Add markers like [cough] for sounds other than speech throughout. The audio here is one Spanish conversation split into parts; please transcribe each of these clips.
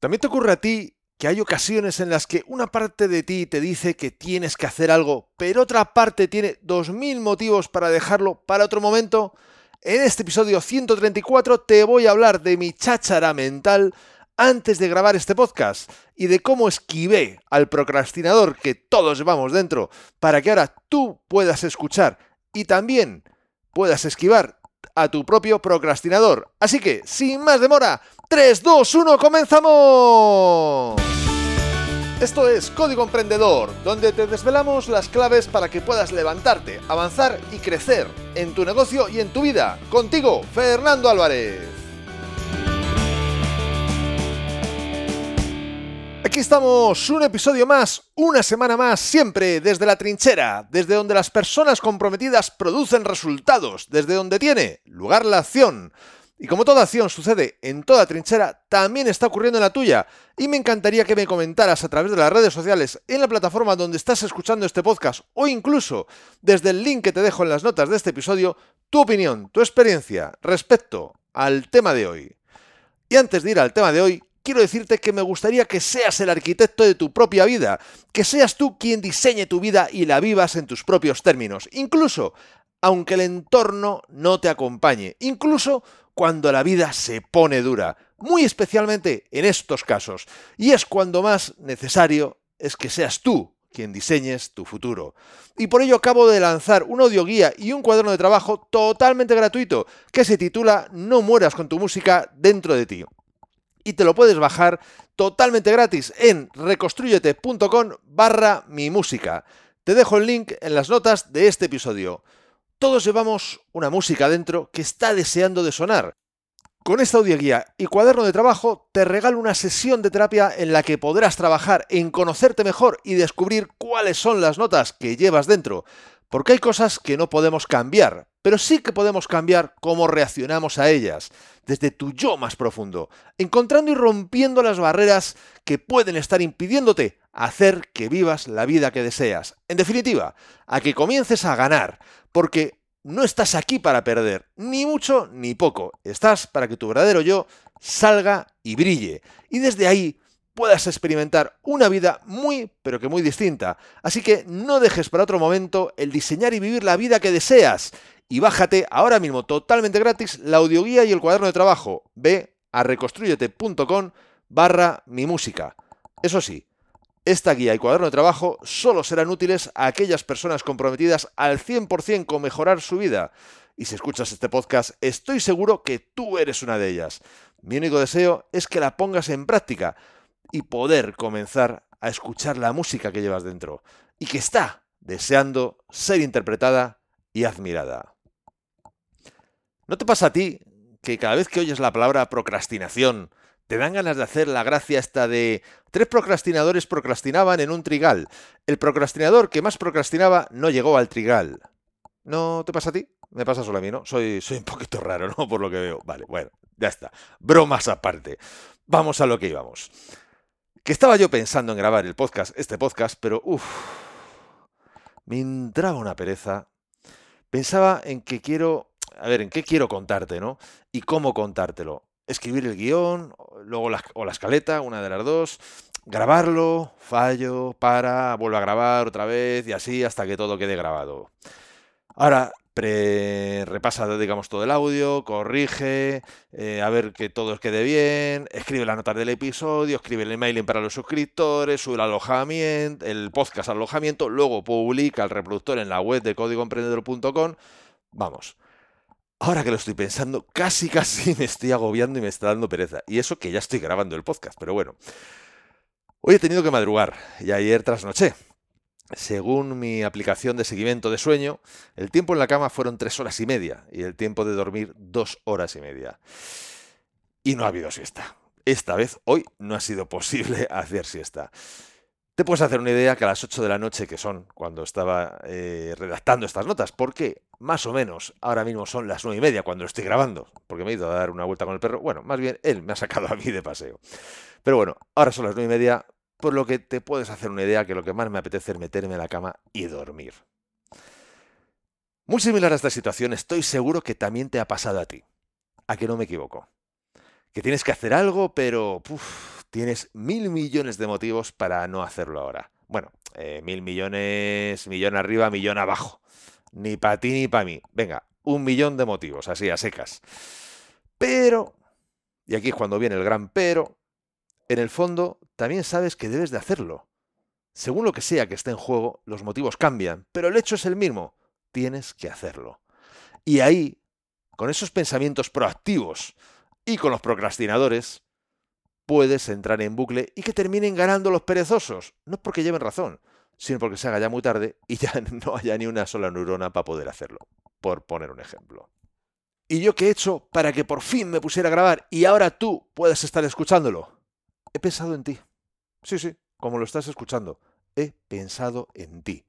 También te ocurre a ti que hay ocasiones en las que una parte de ti te dice que tienes que hacer algo, pero otra parte tiene 2.000 motivos para dejarlo para otro momento. En este episodio 134 te voy a hablar de mi cháchara mental antes de grabar este podcast y de cómo esquivé al procrastinador que todos llevamos dentro para que ahora tú puedas escuchar y también puedas esquivar a tu propio procrastinador. Así que, sin más demora, 3, 2, 1, comenzamos. Esto es Código Emprendedor, donde te desvelamos las claves para que puedas levantarte, avanzar y crecer en tu negocio y en tu vida. Contigo, Fernando Álvarez. Aquí estamos, un episodio más, una semana más, siempre desde la trinchera, desde donde las personas comprometidas producen resultados, desde donde tiene lugar la acción. Y como toda acción sucede en toda trinchera, también está ocurriendo en la tuya. Y me encantaría que me comentaras a través de las redes sociales, en la plataforma donde estás escuchando este podcast, o incluso desde el link que te dejo en las notas de este episodio, tu opinión, tu experiencia respecto al tema de hoy. Y antes de ir al tema de hoy, quiero decirte que me gustaría que seas el arquitecto de tu propia vida, que seas tú quien diseñe tu vida y la vivas en tus propios términos, incluso aunque el entorno no te acompañe, incluso cuando la vida se pone dura, muy especialmente en estos casos, y es cuando más necesario es que seas tú quien diseñes tu futuro. Y por ello acabo de lanzar un audioguía y un cuaderno de trabajo totalmente gratuito que se titula No mueras con tu música dentro de ti. Y te lo puedes bajar totalmente gratis en reconstruyete.com barra mi música. Te dejo el link en las notas de este episodio. Todos llevamos una música dentro que está deseando de sonar. Con esta audioguía y cuaderno de trabajo te regalo una sesión de terapia en la que podrás trabajar en conocerte mejor y descubrir cuáles son las notas que llevas dentro. Porque hay cosas que no podemos cambiar, pero sí que podemos cambiar cómo reaccionamos a ellas, desde tu yo más profundo, encontrando y rompiendo las barreras que pueden estar impidiéndote hacer que vivas la vida que deseas. En definitiva, a que comiences a ganar, porque no estás aquí para perder, ni mucho ni poco. Estás para que tu verdadero yo salga y brille. Y desde ahí puedas experimentar una vida muy, pero que muy distinta. Así que no dejes para otro momento el diseñar y vivir la vida que deseas. Y bájate ahora mismo totalmente gratis la audioguía y el cuaderno de trabajo. Ve a reconstruyete.com barra mi música. Eso sí, esta guía y cuaderno de trabajo solo serán útiles a aquellas personas comprometidas al 100% con mejorar su vida. Y si escuchas este podcast, estoy seguro que tú eres una de ellas. Mi único deseo es que la pongas en práctica y poder comenzar a escuchar la música que llevas dentro y que está deseando ser interpretada y admirada. ¿No te pasa a ti que cada vez que oyes la palabra procrastinación, te dan ganas de hacer la gracia esta de tres procrastinadores procrastinaban en un trigal. El procrastinador que más procrastinaba no llegó al trigal. ¿No te pasa a ti? Me pasa solo a mí, ¿no? Soy, soy un poquito raro, ¿no? Por lo que veo. Vale, bueno, ya está. Bromas aparte. Vamos a lo que íbamos. Que estaba yo pensando en grabar el podcast, este podcast, pero uff, me entraba una pereza. Pensaba en que quiero, a ver, en qué quiero contarte, ¿no? Y cómo contártelo escribir el guion, luego la, o la escaleta, una de las dos, grabarlo, fallo, para, vuelvo a grabar otra vez y así hasta que todo quede grabado. Ahora, repasa, digamos, todo el audio, corrige, eh, a ver que todo quede bien, escribe las notas del episodio, escribe el emailing para los suscriptores, sube alojamiento, el podcast al alojamiento, luego publica el reproductor en la web de códigoemprendedor.com. Vamos, Ahora que lo estoy pensando, casi casi [laughs] me estoy agobiando y me está dando pereza. Y eso que ya estoy grabando el podcast, pero bueno. Hoy he tenido que madrugar y ayer trasnoché. Según mi aplicación de seguimiento de sueño, el tiempo en la cama fueron tres horas y media y el tiempo de dormir dos horas y media. Y no ha habido siesta. Esta vez, hoy, no ha sido posible [laughs] hacer siesta. Te puedes hacer una idea que a las 8 de la noche, que son cuando estaba eh, redactando estas notas, porque más o menos ahora mismo son las 9 y media cuando estoy grabando, porque me he ido a dar una vuelta con el perro. Bueno, más bien él me ha sacado a mí de paseo. Pero bueno, ahora son las 9 y media, por lo que te puedes hacer una idea que lo que más me apetece es meterme en la cama y dormir. Muy similar a esta situación, estoy seguro que también te ha pasado a ti. A que no me equivoco. Que tienes que hacer algo, pero tienes mil millones de motivos para no hacerlo ahora. Bueno, eh, mil millones, millón arriba, millón abajo. Ni para ti ni para mí. Venga, un millón de motivos, así a secas. Pero, y aquí es cuando viene el gran pero, en el fondo también sabes que debes de hacerlo. Según lo que sea que esté en juego, los motivos cambian, pero el hecho es el mismo. Tienes que hacerlo. Y ahí, con esos pensamientos proactivos y con los procrastinadores, puedes entrar en bucle y que terminen ganando los perezosos. No porque lleven razón, sino porque se haga ya muy tarde y ya [laughs] no haya ni una sola neurona para poder hacerlo, por poner un ejemplo. ¿Y yo qué he hecho para que por fin me pusiera a grabar y ahora tú puedas estar escuchándolo? He pensado en ti. Sí, sí, como lo estás escuchando. He pensado en ti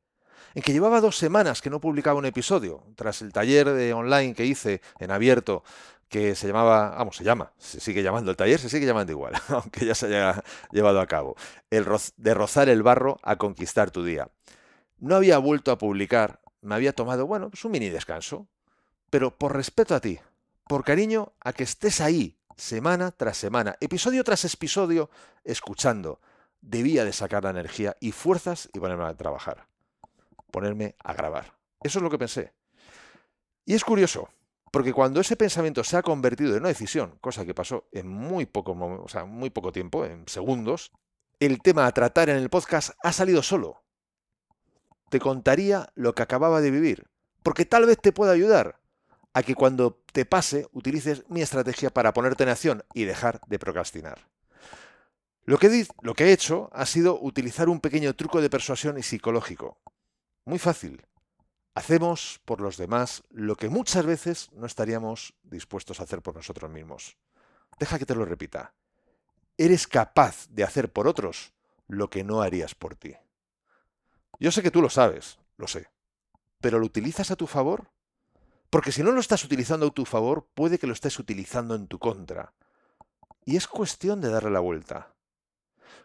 en que llevaba dos semanas que no publicaba un episodio, tras el taller de online que hice en abierto, que se llamaba, vamos, se llama, se sigue llamando el taller, se sigue llamando igual, [laughs] aunque ya se haya llevado a cabo, el de rozar el barro a conquistar tu día. No había vuelto a publicar, me había tomado, bueno, pues un mini descanso, pero por respeto a ti, por cariño a que estés ahí, semana tras semana, episodio tras episodio, escuchando, debía de sacar la energía y fuerzas y ponerme a trabajar ponerme a grabar. Eso es lo que pensé. Y es curioso, porque cuando ese pensamiento se ha convertido en una decisión, cosa que pasó en muy poco, tiempo, en segundos, el tema a tratar en el podcast ha salido solo. Te contaría lo que acababa de vivir, porque tal vez te pueda ayudar a que cuando te pase utilices mi estrategia para ponerte en acción y dejar de procrastinar. Lo que, lo que he hecho ha sido utilizar un pequeño truco de persuasión y psicológico, muy fácil. Hacemos por los demás lo que muchas veces no estaríamos dispuestos a hacer por nosotros mismos. Deja que te lo repita. Eres capaz de hacer por otros lo que no harías por ti. Yo sé que tú lo sabes, lo sé. ¿Pero lo utilizas a tu favor? Porque si no lo estás utilizando a tu favor, puede que lo estés utilizando en tu contra. Y es cuestión de darle la vuelta.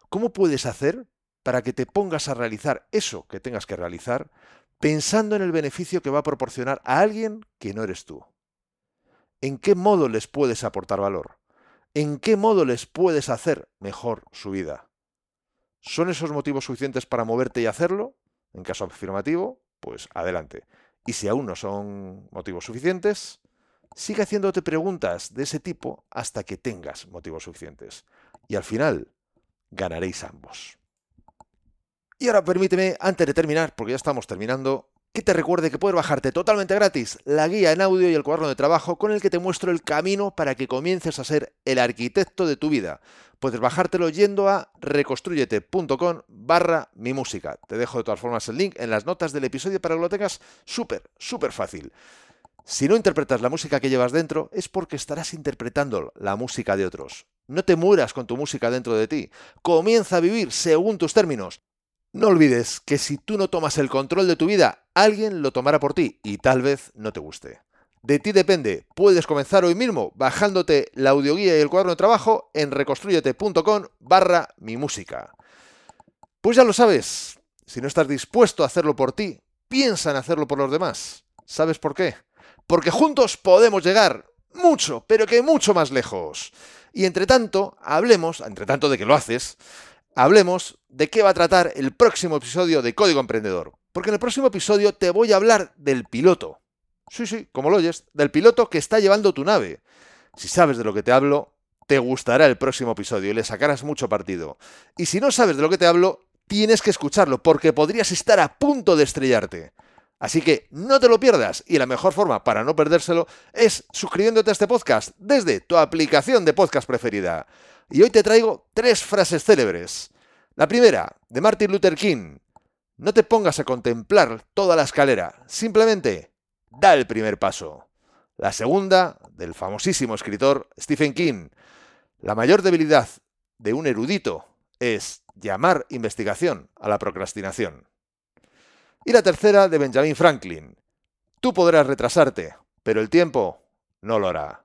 ¿Cómo puedes hacer para que te pongas a realizar eso que tengas que realizar, pensando en el beneficio que va a proporcionar a alguien que no eres tú. ¿En qué modo les puedes aportar valor? ¿En qué modo les puedes hacer mejor su vida? ¿Son esos motivos suficientes para moverte y hacerlo? En caso afirmativo, pues adelante. Y si aún no son motivos suficientes, sigue haciéndote preguntas de ese tipo hasta que tengas motivos suficientes. Y al final, ganaréis ambos. Y ahora permíteme, antes de terminar, porque ya estamos terminando, que te recuerde que puedes bajarte totalmente gratis la guía en audio y el cuaderno de trabajo con el que te muestro el camino para que comiences a ser el arquitecto de tu vida. Puedes bajártelo yendo a reconstruyete.com barra mi música. Te dejo de todas formas el link en las notas del episodio para que lo tengas súper, súper fácil. Si no interpretas la música que llevas dentro, es porque estarás interpretando la música de otros. No te mueras con tu música dentro de ti. Comienza a vivir según tus términos. No olvides que si tú no tomas el control de tu vida, alguien lo tomará por ti y tal vez no te guste. De ti depende. Puedes comenzar hoy mismo bajándote la audioguía y el cuaderno de trabajo en reconstruyete.com barra mi música. Pues ya lo sabes. Si no estás dispuesto a hacerlo por ti, piensa en hacerlo por los demás. ¿Sabes por qué? Porque juntos podemos llegar mucho, pero que mucho más lejos. Y entre tanto, hablemos, entre tanto de que lo haces, hablemos de qué va a tratar el próximo episodio de Código Emprendedor. Porque en el próximo episodio te voy a hablar del piloto. Sí, sí, como lo oyes, del piloto que está llevando tu nave. Si sabes de lo que te hablo, te gustará el próximo episodio y le sacarás mucho partido. Y si no sabes de lo que te hablo, tienes que escucharlo porque podrías estar a punto de estrellarte. Así que no te lo pierdas y la mejor forma para no perdérselo es suscribiéndote a este podcast desde tu aplicación de podcast preferida. Y hoy te traigo tres frases célebres. La primera, de Martin Luther King. No te pongas a contemplar toda la escalera, simplemente da el primer paso. La segunda, del famosísimo escritor Stephen King. La mayor debilidad de un erudito es llamar investigación a la procrastinación. Y la tercera, de Benjamin Franklin. Tú podrás retrasarte, pero el tiempo no lo hará.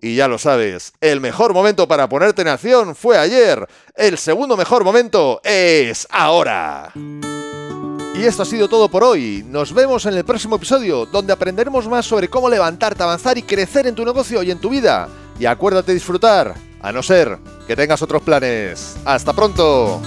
Y ya lo sabes, el mejor momento para ponerte en acción fue ayer. El segundo mejor momento es ahora. Y esto ha sido todo por hoy. Nos vemos en el próximo episodio, donde aprenderemos más sobre cómo levantarte, avanzar y crecer en tu negocio y en tu vida. Y acuérdate de disfrutar, a no ser que tengas otros planes. ¡Hasta pronto!